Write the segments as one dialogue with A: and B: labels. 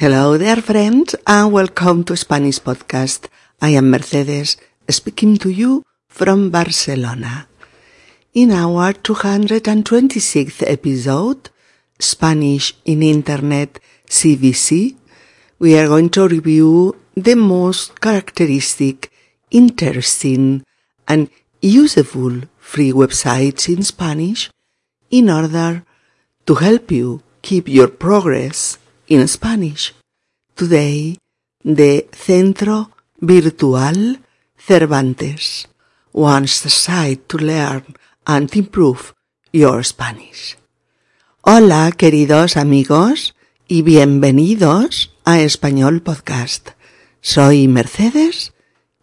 A: Hello there friends and welcome to Spanish Podcast. I am Mercedes speaking to you from Barcelona. In our 226th episode, Spanish in Internet CVC, we are going to review the most characteristic, interesting and useful free websites in Spanish in order to help you keep your progress in Spanish. Today, the Centro Virtual Cervantes wants the site to learn and improve your Spanish. Hola, queridos amigos, y bienvenidos a Español Podcast. Soy Mercedes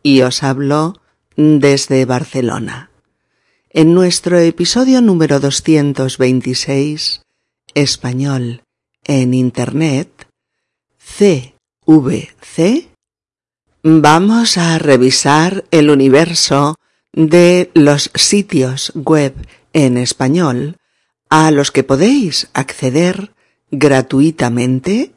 A: y os hablo desde Barcelona. En nuestro episodio número 226, Español en Internet, CVC, vamos a revisar el universo de los sitios web en español a los que podéis acceder gratuitamente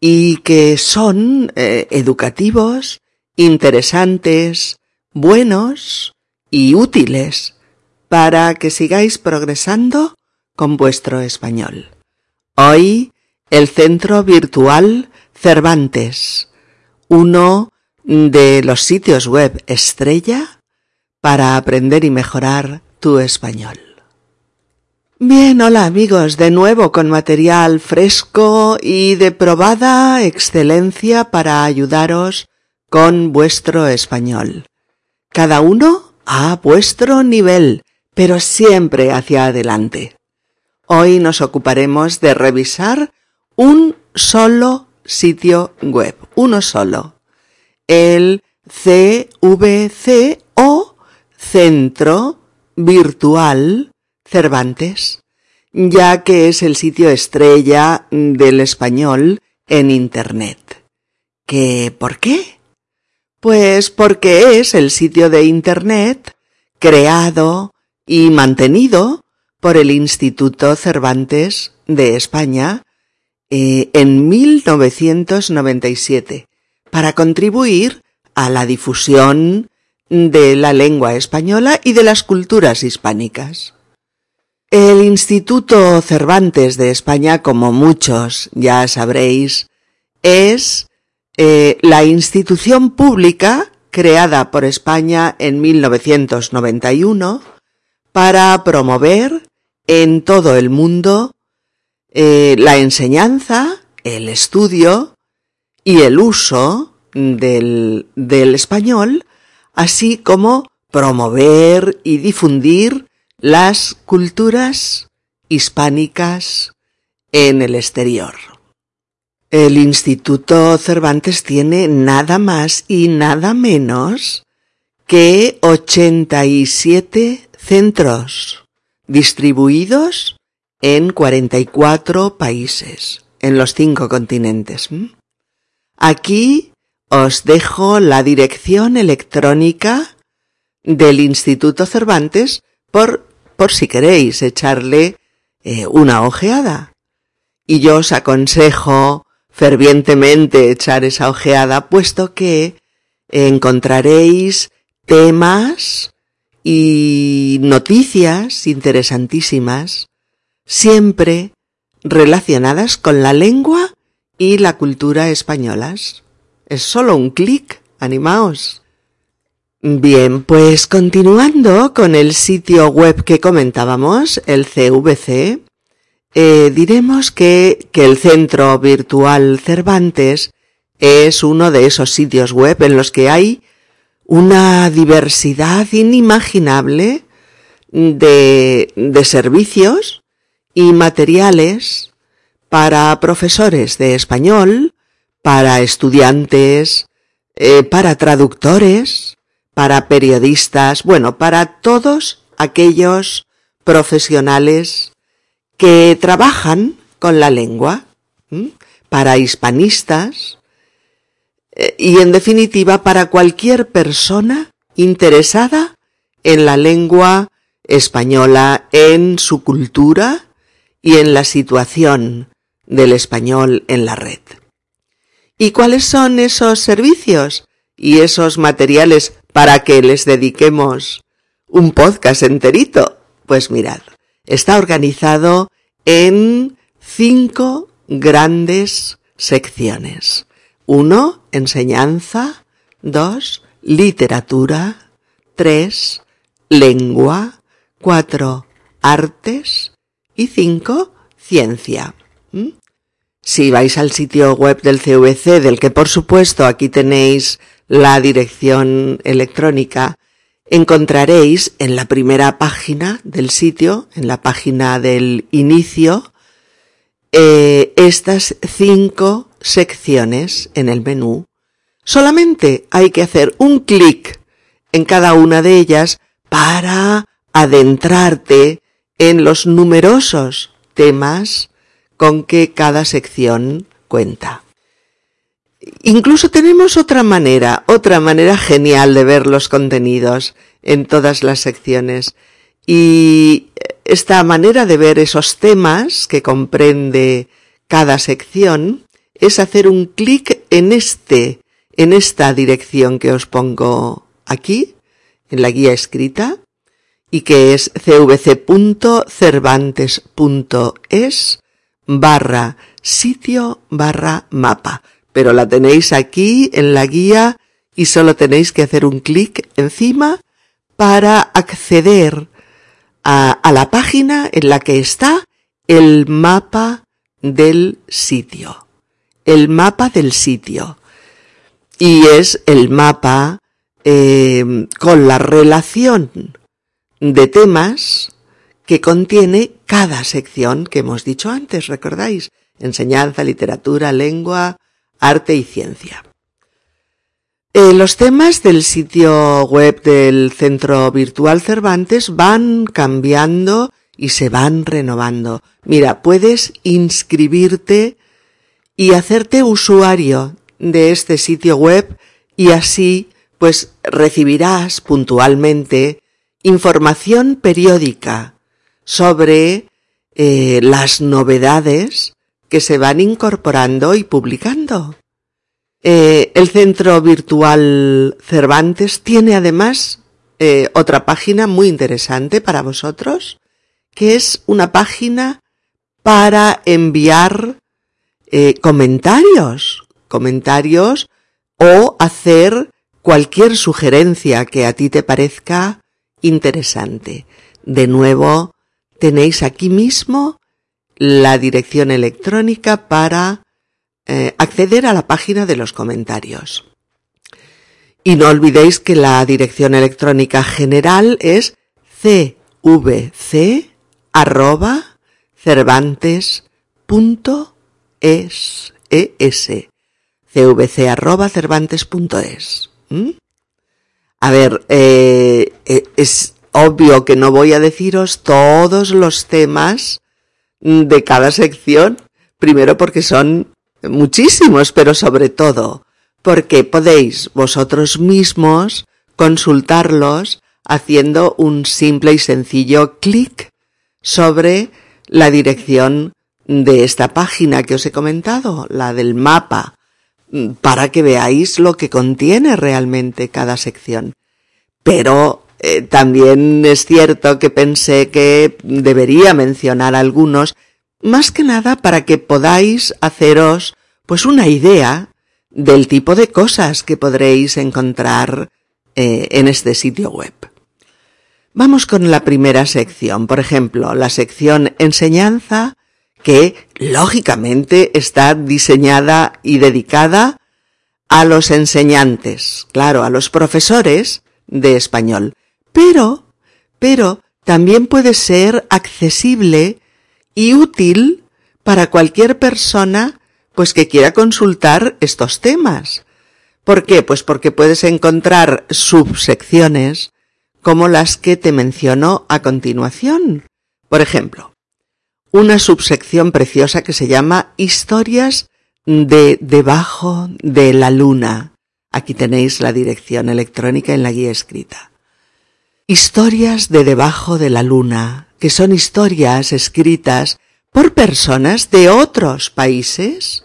A: y que son eh, educativos, interesantes, buenos y útiles para que sigáis progresando con vuestro español. Hoy, el Centro Virtual Cervantes, uno de los sitios web estrella para aprender y mejorar tu español. Bien, hola amigos, de nuevo con material fresco y de probada excelencia para ayudaros con vuestro español. Cada uno a vuestro nivel, pero siempre hacia adelante. Hoy nos ocuparemos de revisar un solo sitio web, uno solo. El CVC o Centro Virtual Cervantes, ya que es el sitio estrella del español en Internet. ¿Qué por qué? Pues porque es el sitio de Internet creado y mantenido por el Instituto Cervantes de España eh, en 1997 para contribuir a la difusión de la lengua española y de las culturas hispánicas. El Instituto Cervantes de España, como muchos ya sabréis, es eh, la institución pública creada por España en 1991 para promover en todo el mundo eh, la enseñanza, el estudio y el uso del, español, así como promover y difundir las culturas hispánicas en el exterior. El Instituto Cervantes tiene nada más y nada menos que 87 centros distribuidos en 44 países, en los cinco continentes. Aquí os dejo la dirección electrónica del Instituto Cervantes por por si queréis echarle eh, una ojeada. Y yo os aconsejo fervientemente echar esa ojeada, puesto que encontraréis temas y noticias interesantísimas, siempre relacionadas con la lengua y la cultura españolas. Es solo un clic, animaos. Bien, pues continuando con el sitio web que comentábamos, el CVC, eh, diremos que, que el Centro Virtual Cervantes es uno de esos sitios web en los que hay una diversidad inimaginable de, de servicios y materiales para profesores de español, para estudiantes, eh, para traductores, para periodistas, bueno, para todos aquellos profesionales que trabajan con la lengua, para hispanistas y en definitiva para cualquier persona interesada en la lengua española, en su cultura y en la situación del español en la red. ¿Y cuáles son esos servicios y esos materiales para que les dediquemos un podcast enterito? Pues mirad, está organizado en cinco grandes secciones. Uno, enseñanza. Dos, literatura. Tres, lengua. Cuatro, artes. Y cinco, ciencia. ¿Mm? Si vais al sitio web del CVC, del que por supuesto aquí tenéis la dirección electrónica, encontraréis en la primera página del sitio, en la página del inicio, eh, estas cinco secciones en el menú. Solamente hay que hacer un clic en cada una de ellas para adentrarte en los numerosos temas con que cada sección cuenta. Incluso tenemos otra manera, otra manera genial de ver los contenidos en todas las secciones. Y esta manera de ver esos temas que comprende cada sección es hacer un clic en este, en esta dirección que os pongo aquí, en la guía escrita, y que es cvc.cervantes.es barra sitio barra mapa. Pero la tenéis aquí en la guía y solo tenéis que hacer un clic encima para acceder a, a, la página en la que está el mapa del sitio. El mapa del sitio. Y es el mapa eh, con la relación de temas que contiene cada sección que hemos dicho antes, ¿recordáis? Enseñanza, literatura, lengua, arte y ciencia. Eh, los temas del sitio web del Centro Virtual Cervantes van cambiando y se van renovando. Mira, puedes inscribirte y hacerte usuario de este sitio web y así pues recibirás puntualmente información periódica sobre eh, las novedades que se van incorporando y publicando. Eh, el Centro Virtual Cervantes tiene además eh, otra página muy interesante para vosotros, que es una página para enviar eh, comentarios, comentarios o hacer cualquier sugerencia que a ti te parezca interesante. De nuevo, tenéis aquí mismo la dirección electrónica para eh, acceder a la página de los comentarios. Y no olvidéis que la dirección electrónica general es cvc es, es cvc. A ver, eh, eh, es obvio que no voy a deciros todos los temas de cada sección, primero porque son muchísimos, pero sobre todo porque podéis vosotros mismos consultarlos haciendo un simple y sencillo clic sobre la dirección de esta página que os he comentado, la del mapa para que veáis lo que contiene realmente cada sección. Pero eh, también es cierto que pensé que debería mencionar algunos, más que nada para que podáis haceros pues una idea del tipo de cosas que podréis encontrar eh, en este sitio web. Vamos con la primera sección, por ejemplo, la sección enseñanza que lógicamente está diseñada y dedicada a los enseñantes, claro, a los profesores de español. Pero, pero también puede ser accesible y útil para cualquier persona pues que quiera consultar estos temas. ¿Por qué? Pues porque puedes encontrar subsecciones como las que te menciono a continuación. Por ejemplo, una subsección preciosa que se llama Historias de debajo de la luna. Aquí tenéis la dirección electrónica en la guía escrita. Historias de debajo de la luna, que son historias escritas por personas de otros países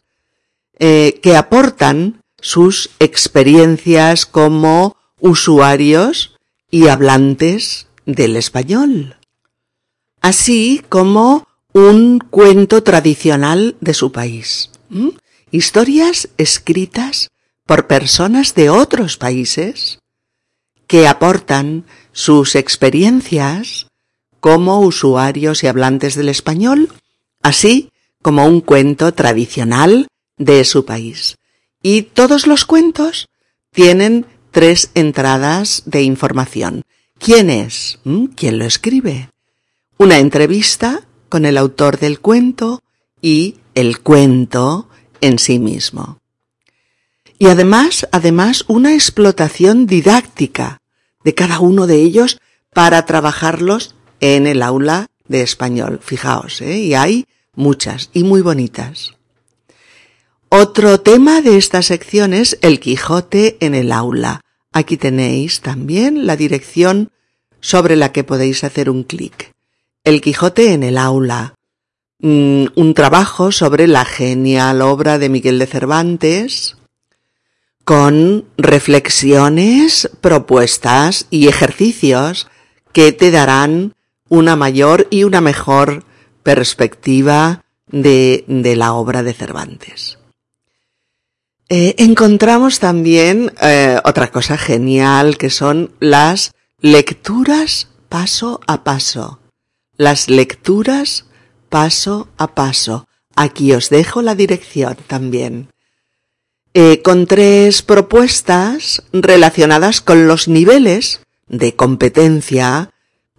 A: eh, que aportan sus experiencias como usuarios y hablantes del español, así como un cuento tradicional de su país. Historias escritas por personas de otros países que aportan sus experiencias como usuarios y hablantes del español, así como un cuento tradicional de su país. Y todos los cuentos tienen tres entradas de información. ¿Quién es? ¿Mm? ¿Quién lo escribe? Una entrevista con el autor del cuento y el cuento en sí mismo. Y además, además, una explotación didáctica de cada uno de ellos para trabajarlos en el aula de español. Fijaos, ¿eh? y hay muchas y muy bonitas. Otro tema de esta sección es el Quijote en el aula. Aquí tenéis también la dirección sobre la que podéis hacer un clic. El Quijote en el aula. Mm, un trabajo sobre la genial obra de Miguel de Cervantes con reflexiones, propuestas y ejercicios que te darán una mayor y una mejor perspectiva de, de la obra de Cervantes. Eh, encontramos también eh, otra cosa genial que son las lecturas paso a paso. Las lecturas paso a paso. Aquí os dejo la dirección también. Eh, con tres propuestas relacionadas con los niveles de competencia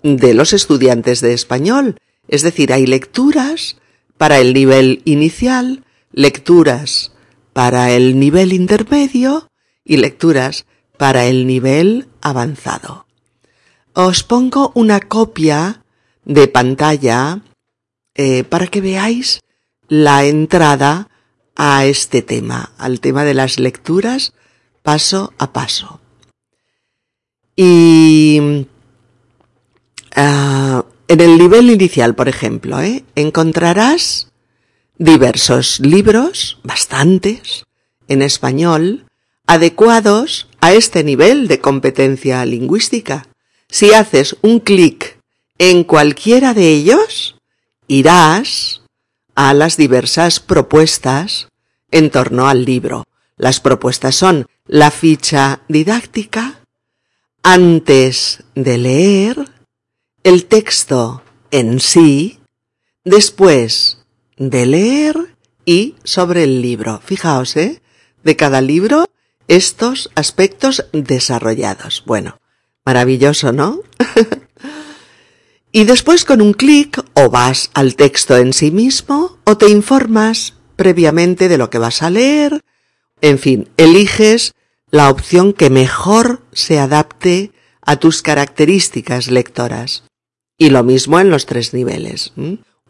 A: de los estudiantes de español. Es decir, hay lecturas para el nivel inicial, lecturas para el nivel intermedio y lecturas para el nivel avanzado. Os pongo una copia de pantalla eh, para que veáis la entrada a este tema, al tema de las lecturas paso a paso. Y ah, en el nivel inicial, por ejemplo, ¿eh? encontrarás diversos libros, bastantes, en español, adecuados a este nivel de competencia lingüística. Si haces un clic en cualquiera de ellos, irás a las diversas propuestas en torno al libro. Las propuestas son la ficha didáctica, antes de leer, el texto en sí, después de leer y sobre el libro. Fijaos, ¿eh? De cada libro estos aspectos desarrollados. Bueno, maravilloso, ¿no? y después con un clic o vas al texto en sí mismo o te informas previamente de lo que vas a leer. En fin, eliges la opción que mejor se adapte a tus características lectoras. Y lo mismo en los tres niveles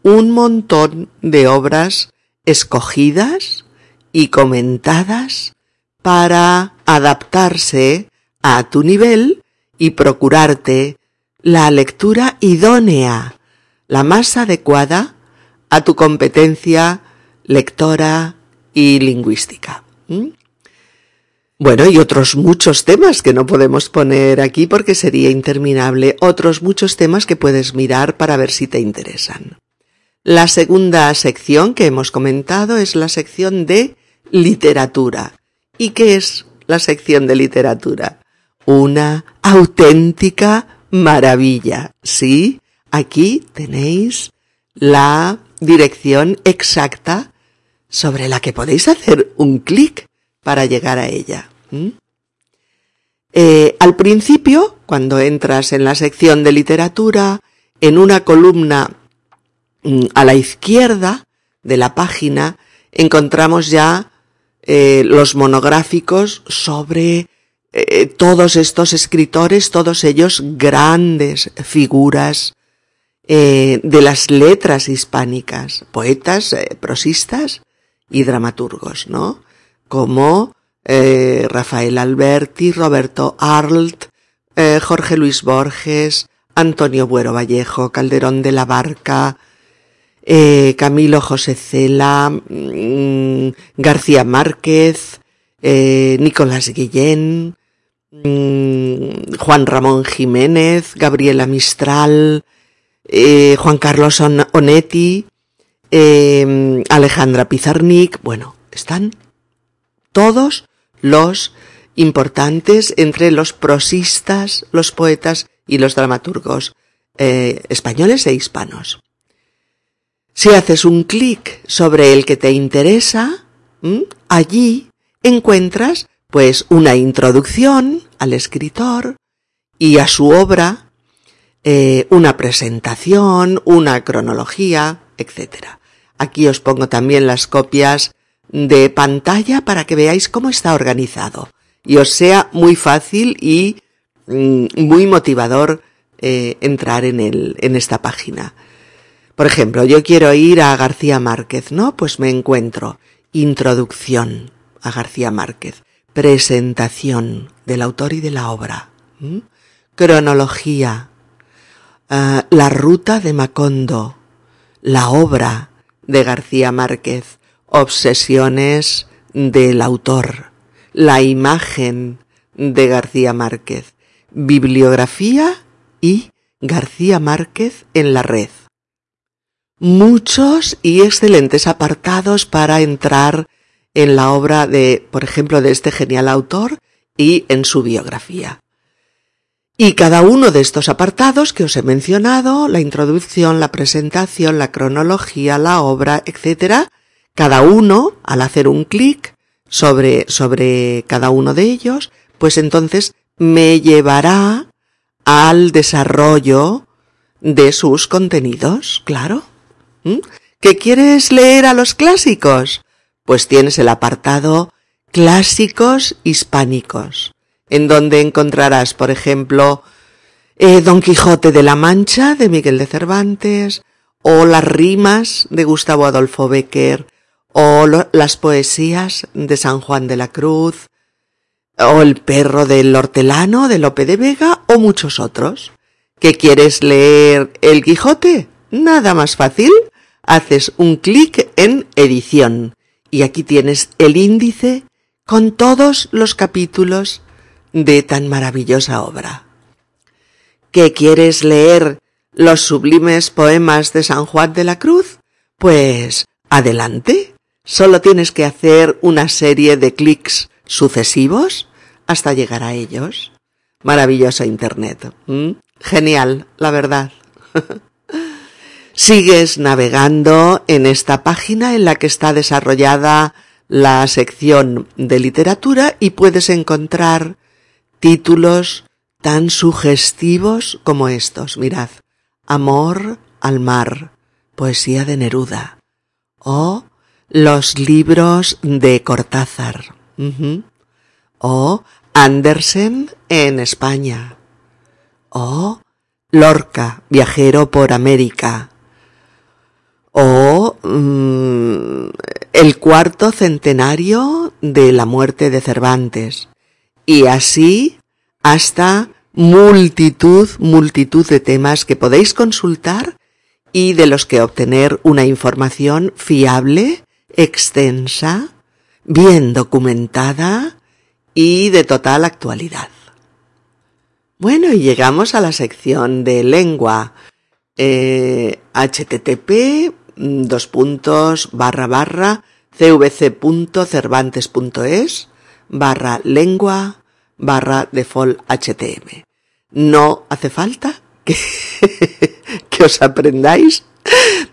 A: un montón de obras escogidas y comentadas para adaptarse a tu nivel y procurarte la lectura idónea, la más adecuada a tu competencia lectora y lingüística. Bueno, y otros muchos temas que no podemos poner aquí porque sería interminable, otros muchos temas que puedes mirar para ver si te interesan. La segunda sección que hemos comentado es la sección de literatura. ¿Y qué es la sección de literatura? Una auténtica maravilla. Sí, aquí tenéis la dirección exacta sobre la que podéis hacer un clic para llegar a ella. Eh, al principio, cuando entras en la sección de literatura, en una columna Mm, a la izquierda de la página encontramos ya eh, los monográficos sobre eh, todos estos escritores, todos ellos grandes figuras eh, de las letras hispánicas, poetas, prosistas y dramaturgos, ¿no? Como Rafael Alberti, Roberto Arlt, Jorge Luis Borges, Antonio Buero Vallejo, Calderón de la Barca, eh, Camilo José Cela, mm, García Márquez, eh, Nicolás Guillén, mm, Juan Ramón Jiménez, Gabriela Mistral, eh, Juan Carlos Onetti, Alejandra Pizarnik, bueno, están todos los importantes entre los prosistas, los poetas y los dramaturgos españoles e hispanos. Si haces un clic sobre el que te interesa, allí encuentras pues una introducción al escritor y a su obra, eh, una presentación, una cronología, etc. Aquí os pongo también las copias de pantalla para que veáis cómo está organizado y os sea muy fácil y mm, muy motivador eh, entrar en, el, en esta página. Por ejemplo, yo quiero ir a García Márquez, ¿no? Pues me encuentro introducción a García Márquez, presentación del autor y de la obra, cronología, ah, la ruta de Macondo, la obra de García Márquez, obsesiones del autor, la imagen de García Márquez, bibliografía y García Márquez en la red. Muchos y excelentes apartados para entrar en la obra de, por ejemplo, de este genial autor y en su biografía. Y cada uno de estos apartados que os he mencionado, la introducción, la presentación, la cronología, la obra, etc., cada uno, al hacer un clic sobre, sobre cada uno de ellos, pues entonces me llevará al desarrollo de sus contenidos, claro. ¿Mm? ¿Que quieres leer a los clásicos? Pues tienes el apartado Clásicos hispánicos, en donde encontrarás, por ejemplo, eh, Don Quijote de la Mancha de Miguel de Cervantes, o las rimas de Gustavo Adolfo Becker, o las poesías de San Juan de la Cruz, o El perro del hortelano de Lope de Vega, o muchos otros. ¿Que quieres leer El Quijote? Nada más fácil haces un clic en edición y aquí tienes el índice con todos los capítulos de tan maravillosa obra. ¿Qué quieres leer los sublimes poemas de San Juan de la Cruz? Pues adelante. Solo tienes que hacer una serie de clics sucesivos hasta llegar a ellos. Maravilloso Internet. Genial, la verdad. Sigues navegando en esta página en la que está desarrollada la sección de literatura y puedes encontrar títulos tan sugestivos como estos. Mirad, Amor al mar, poesía de Neruda, o los libros de Cortázar, o Andersen en España, o Lorca, viajero por América, o mm, el cuarto centenario de la muerte de Cervantes. Y así hasta multitud, multitud de temas que podéis consultar y de los que obtener una información fiable, extensa, bien documentada y de total actualidad. Bueno, y llegamos a la sección de lengua. Eh, http dos puntos barra barra cvc.cervantes.es barra lengua barra default htm. No hace falta que, que os aprendáis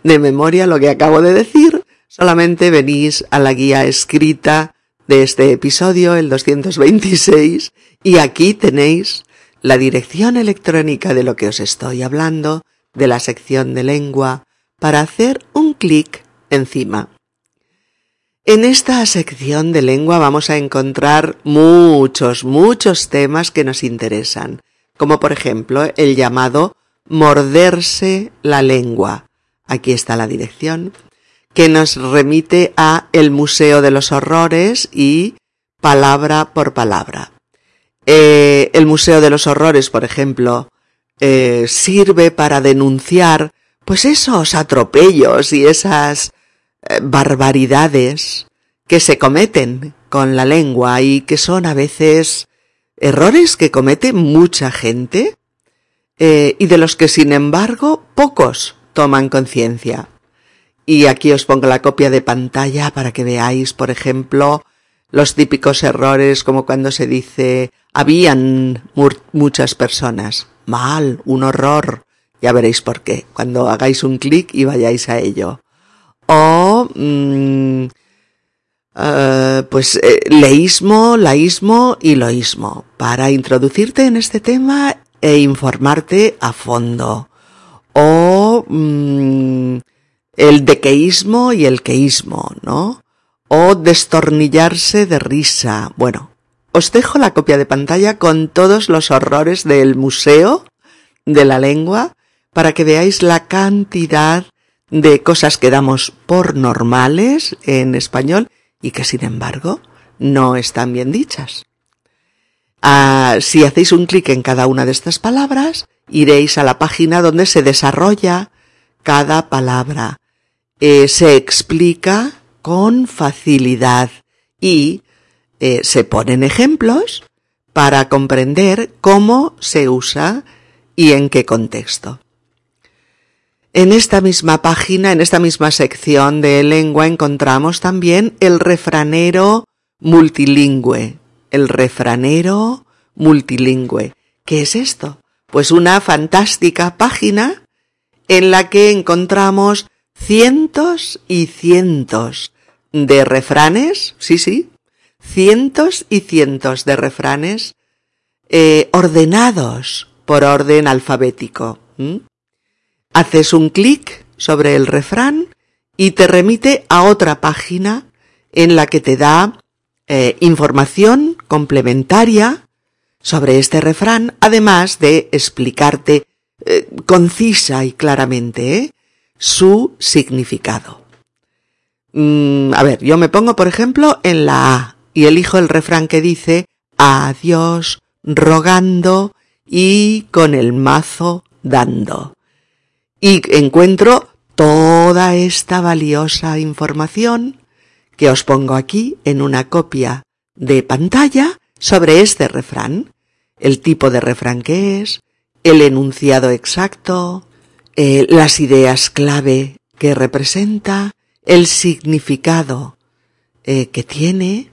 A: de memoria lo que acabo de decir, solamente venís a la guía escrita de este episodio, el 226, y aquí tenéis la dirección electrónica de lo que os estoy hablando, de la sección de lengua, para hacer un clic encima. En esta sección de lengua vamos a encontrar muchos, muchos temas que nos interesan, como por ejemplo el llamado morderse la lengua. Aquí está la dirección, que nos remite a el Museo de los Horrores y palabra por palabra. Eh, el Museo de los Horrores, por ejemplo, eh, sirve para denunciar pues esos atropellos y esas eh, barbaridades que se cometen con la lengua y que son a veces errores que comete mucha gente eh, y de los que sin embargo pocos toman conciencia. Y aquí os pongo la copia de pantalla para que veáis, por ejemplo, los típicos errores como cuando se dice habían muchas personas. Mal, un horror. Ya veréis por qué, cuando hagáis un clic y vayáis a ello. O, mm, eh, pues, eh, leísmo, laísmo y loísmo, para introducirte en este tema e informarte a fondo. O, mm, el dequeísmo y el queísmo, ¿no? O destornillarse de risa. Bueno, os dejo la copia de pantalla con todos los horrores del Museo de la Lengua para que veáis la cantidad de cosas que damos por normales en español y que sin embargo no están bien dichas. Ah, si hacéis un clic en cada una de estas palabras, iréis a la página donde se desarrolla cada palabra eh, se explica con facilidad y eh, se ponen ejemplos para comprender cómo se usa y en qué contexto. En esta misma página, en esta misma sección de lengua, encontramos también el refranero multilingüe. El refranero multilingüe. ¿Qué es esto? Pues una fantástica página en la que encontramos cientos y cientos de refranes, sí, sí, cientos y cientos de refranes eh, ordenados por orden alfabético. Haces un clic sobre el refrán y te remite a otra página en la que te da eh, información complementaria sobre este refrán, además de explicarte eh, concisa y claramente su significado. Mm, a ver, yo me pongo, por ejemplo, en la A y elijo el refrán que dice a Dios rogando y con el mazo dando. Y encuentro toda esta valiosa información que os pongo aquí en una copia de pantalla sobre este refrán, el tipo de refrán que es, el enunciado exacto, eh, las ideas clave que representa, el significado eh, que tiene,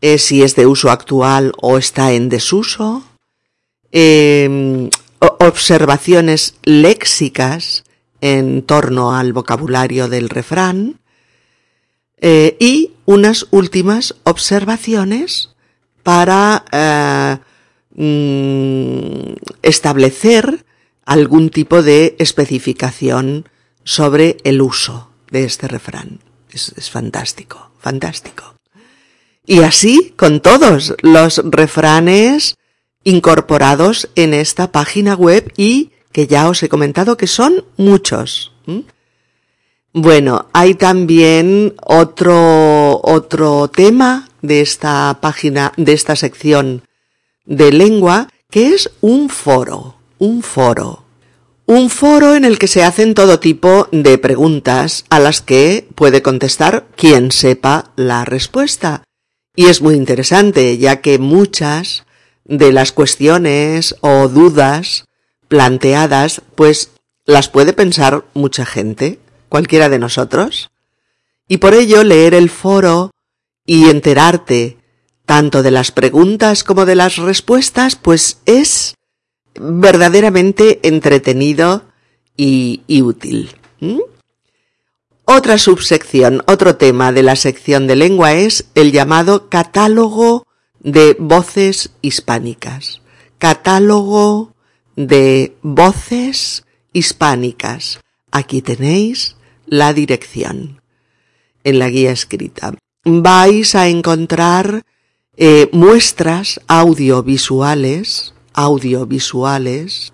A: eh, si es de uso actual o está en desuso, em, observaciones léxicas en torno al vocabulario del refrán y unas últimas observaciones para mm, establecer algún tipo de especificación sobre el uso de este refrán. Es, fantástico, fantástico. Y así con todos los refranes incorporados en esta página web y que ya os he comentado que son muchos. Bueno, hay también otro, otro tema de esta página, de esta sección de lengua, que es un foro un foro. Un foro en el que se hacen todo tipo de preguntas a las que puede contestar quien sepa la respuesta. Y es muy interesante, ya que muchas de las cuestiones o dudas planteadas, pues las puede pensar mucha gente, cualquiera de nosotros. Y por ello leer el foro y enterarte tanto de las preguntas como de las respuestas, pues es verdaderamente entretenido y, útil. Otra subsección, otro tema de la sección de lengua es el llamado catálogo de voces hispánicas. Catálogo de voces hispánicas. Aquí tenéis la dirección en la guía escrita. Vais a encontrar eh, muestras audiovisuales audiovisuales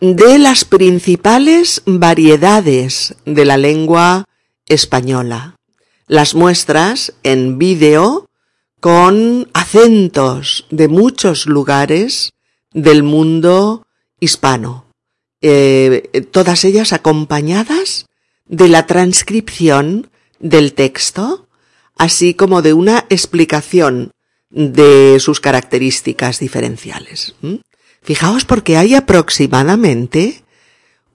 A: de las principales variedades de la lengua española. Las muestras en vídeo con acentos de muchos lugares del mundo hispano eh, todas ellas acompañadas de la transcripción del texto, así como de una explicación de sus características diferenciales. Fijaos porque hay aproximadamente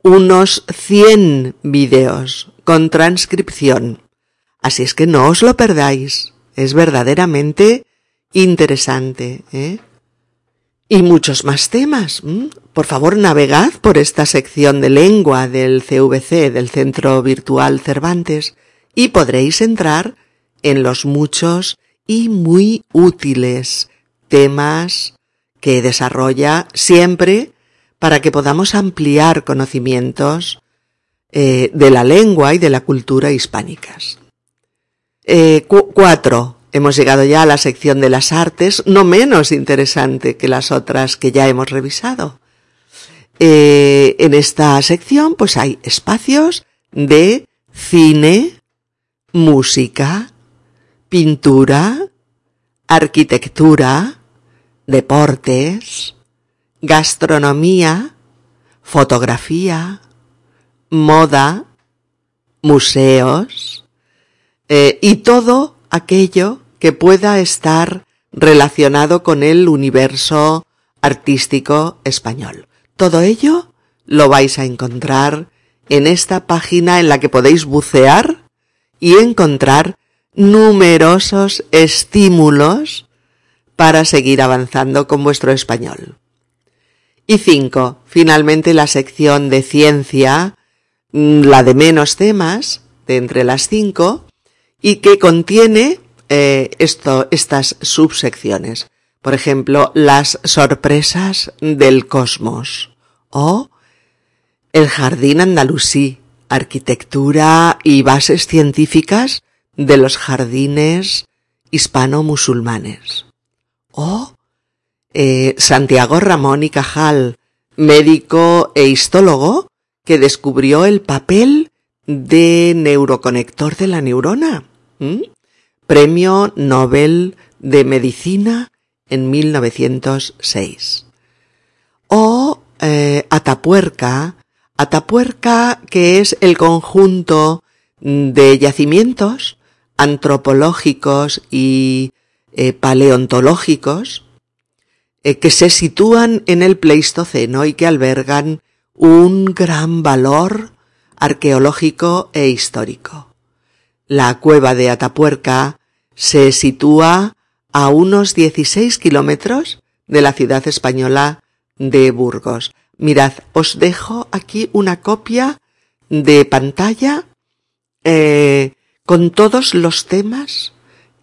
A: unos 100 vídeos con transcripción. Así es que no os lo perdáis. Es verdaderamente interesante. ¿eh? Y muchos más temas. Por favor, navegad por esta sección de lengua del CVC, del Centro Virtual Cervantes, y podréis entrar en los muchos y muy útiles temas que desarrolla siempre para que podamos ampliar conocimientos eh, de la lengua y de la cultura hispánicas. Eh, cuatro. Hemos llegado ya a la sección de las artes, no menos interesante que las otras que ya hemos revisado. Eh, en esta sección pues hay espacios de cine, música, pintura, arquitectura, deportes, gastronomía, fotografía, moda, museos eh, y todo aquello que pueda estar relacionado con el universo artístico español. Todo ello lo vais a encontrar en esta página en la que podéis bucear y encontrar numerosos estímulos para seguir avanzando con vuestro español. Y cinco, finalmente la sección de ciencia, mm, la de menos temas, de entre las cinco, y que contiene eh, esto, estas subsecciones. Por ejemplo, las sorpresas del cosmos o el jardín andalusí, arquitectura y bases científicas de los jardines hispano-musulmanes. O eh, Santiago Ramón y Cajal, médico e histólogo, que descubrió el papel de neuroconector de la neurona. Premio Nobel de Medicina en 1906. O eh, Atapuerca, Atapuerca que es el conjunto de yacimientos antropológicos y eh, paleontológicos eh, que se sitúan en el Pleistoceno y que albergan un gran valor arqueológico e histórico. La cueva de Atapuerca se sitúa a unos 16 kilómetros de la ciudad española de Burgos. Mirad, os dejo aquí una copia de pantalla eh, con todos los temas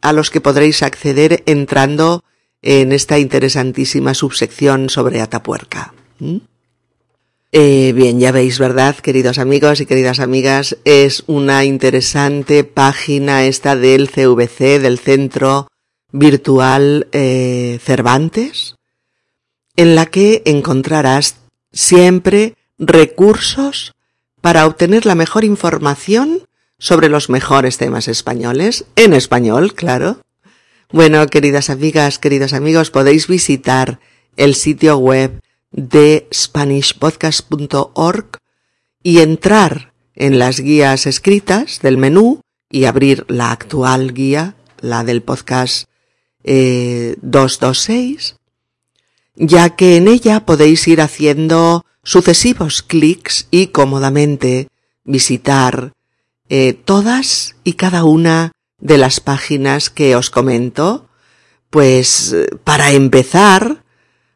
A: a los que podréis acceder entrando en esta interesantísima subsección sobre Atapuerca. ¿Mm? Eh, bien, ya veis, ¿verdad, queridos amigos y queridas amigas? Es una interesante página esta del CVC, del Centro Virtual eh, Cervantes, en la que encontrarás siempre recursos para obtener la mejor información sobre los mejores temas españoles, en español, claro. Bueno, queridas amigas, queridos amigos, podéis visitar el sitio web de SpanishPodcast.org y entrar en las guías escritas del menú y abrir la actual guía, la del podcast 226, eh, ya que en ella podéis ir haciendo sucesivos clics y cómodamente visitar eh, todas y cada una de las páginas que os comento, pues para empezar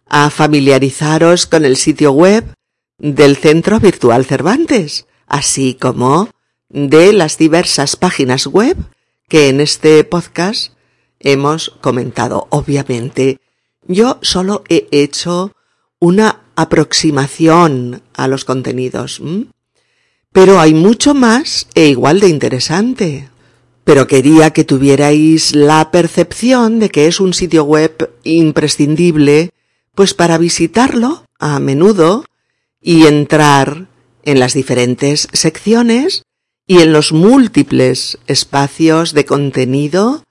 A: a familiarizaros con el sitio web del Centro Virtual Cervantes, así como de las diversas páginas web que en este podcast hemos comentado. Obviamente, yo solo he hecho una aproximación a los contenidos. Pero hay mucho más e igual de interesante. Pero quería que tuvierais la percepción de que es un sitio web imprescindible, pues para visitarlo a menudo y entrar en las diferentes secciones y en los múltiples espacios de contenido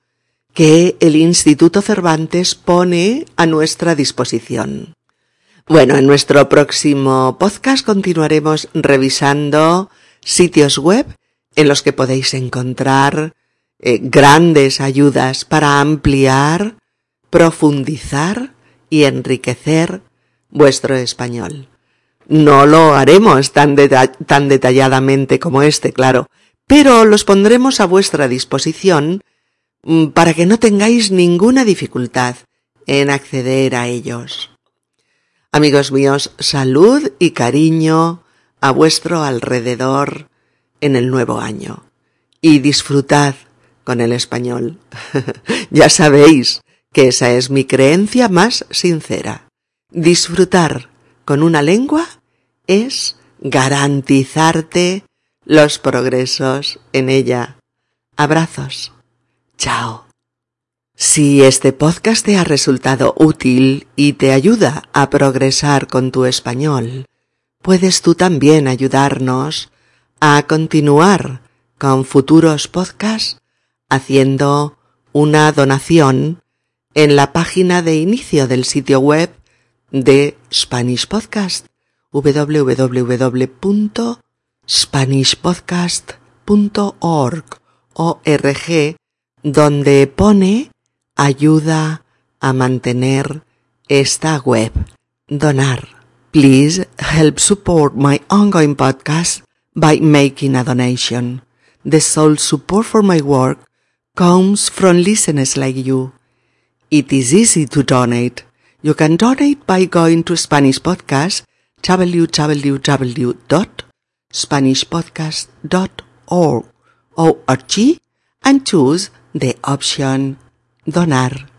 A: que el Instituto Cervantes pone a nuestra disposición. Bueno, en nuestro próximo podcast continuaremos revisando sitios web en los que podéis encontrar eh, grandes ayudas para ampliar, profundizar y enriquecer vuestro español. No lo haremos tan, detalladamente como este, claro, pero los pondremos a vuestra disposición mm, para que no tengáis ninguna dificultad en acceder a ellos. Amigos míos, salud y cariño a vuestro alrededor en el nuevo año. Y disfrutad con el español. ya sabéis que esa es mi creencia más sincera. Disfrutar con una lengua es garantizarte los progresos en ella. Abrazos. Chao. Si este podcast te ha resultado útil y te ayuda a progresar con tu español, puedes tú también ayudarnos a continuar con futuros podcasts haciendo una donación en la página de inicio del sitio web de Spanish Podcast www.spanishpodcast.org donde pone ayuda a mantener esta web. Donar. Please help support my ongoing podcast by making a donation. The sole support for my work comes from listeners like you. It is easy to donate. You can donate by going to Spanish Podcast www.spanishpodcast.org and choose the option Donar.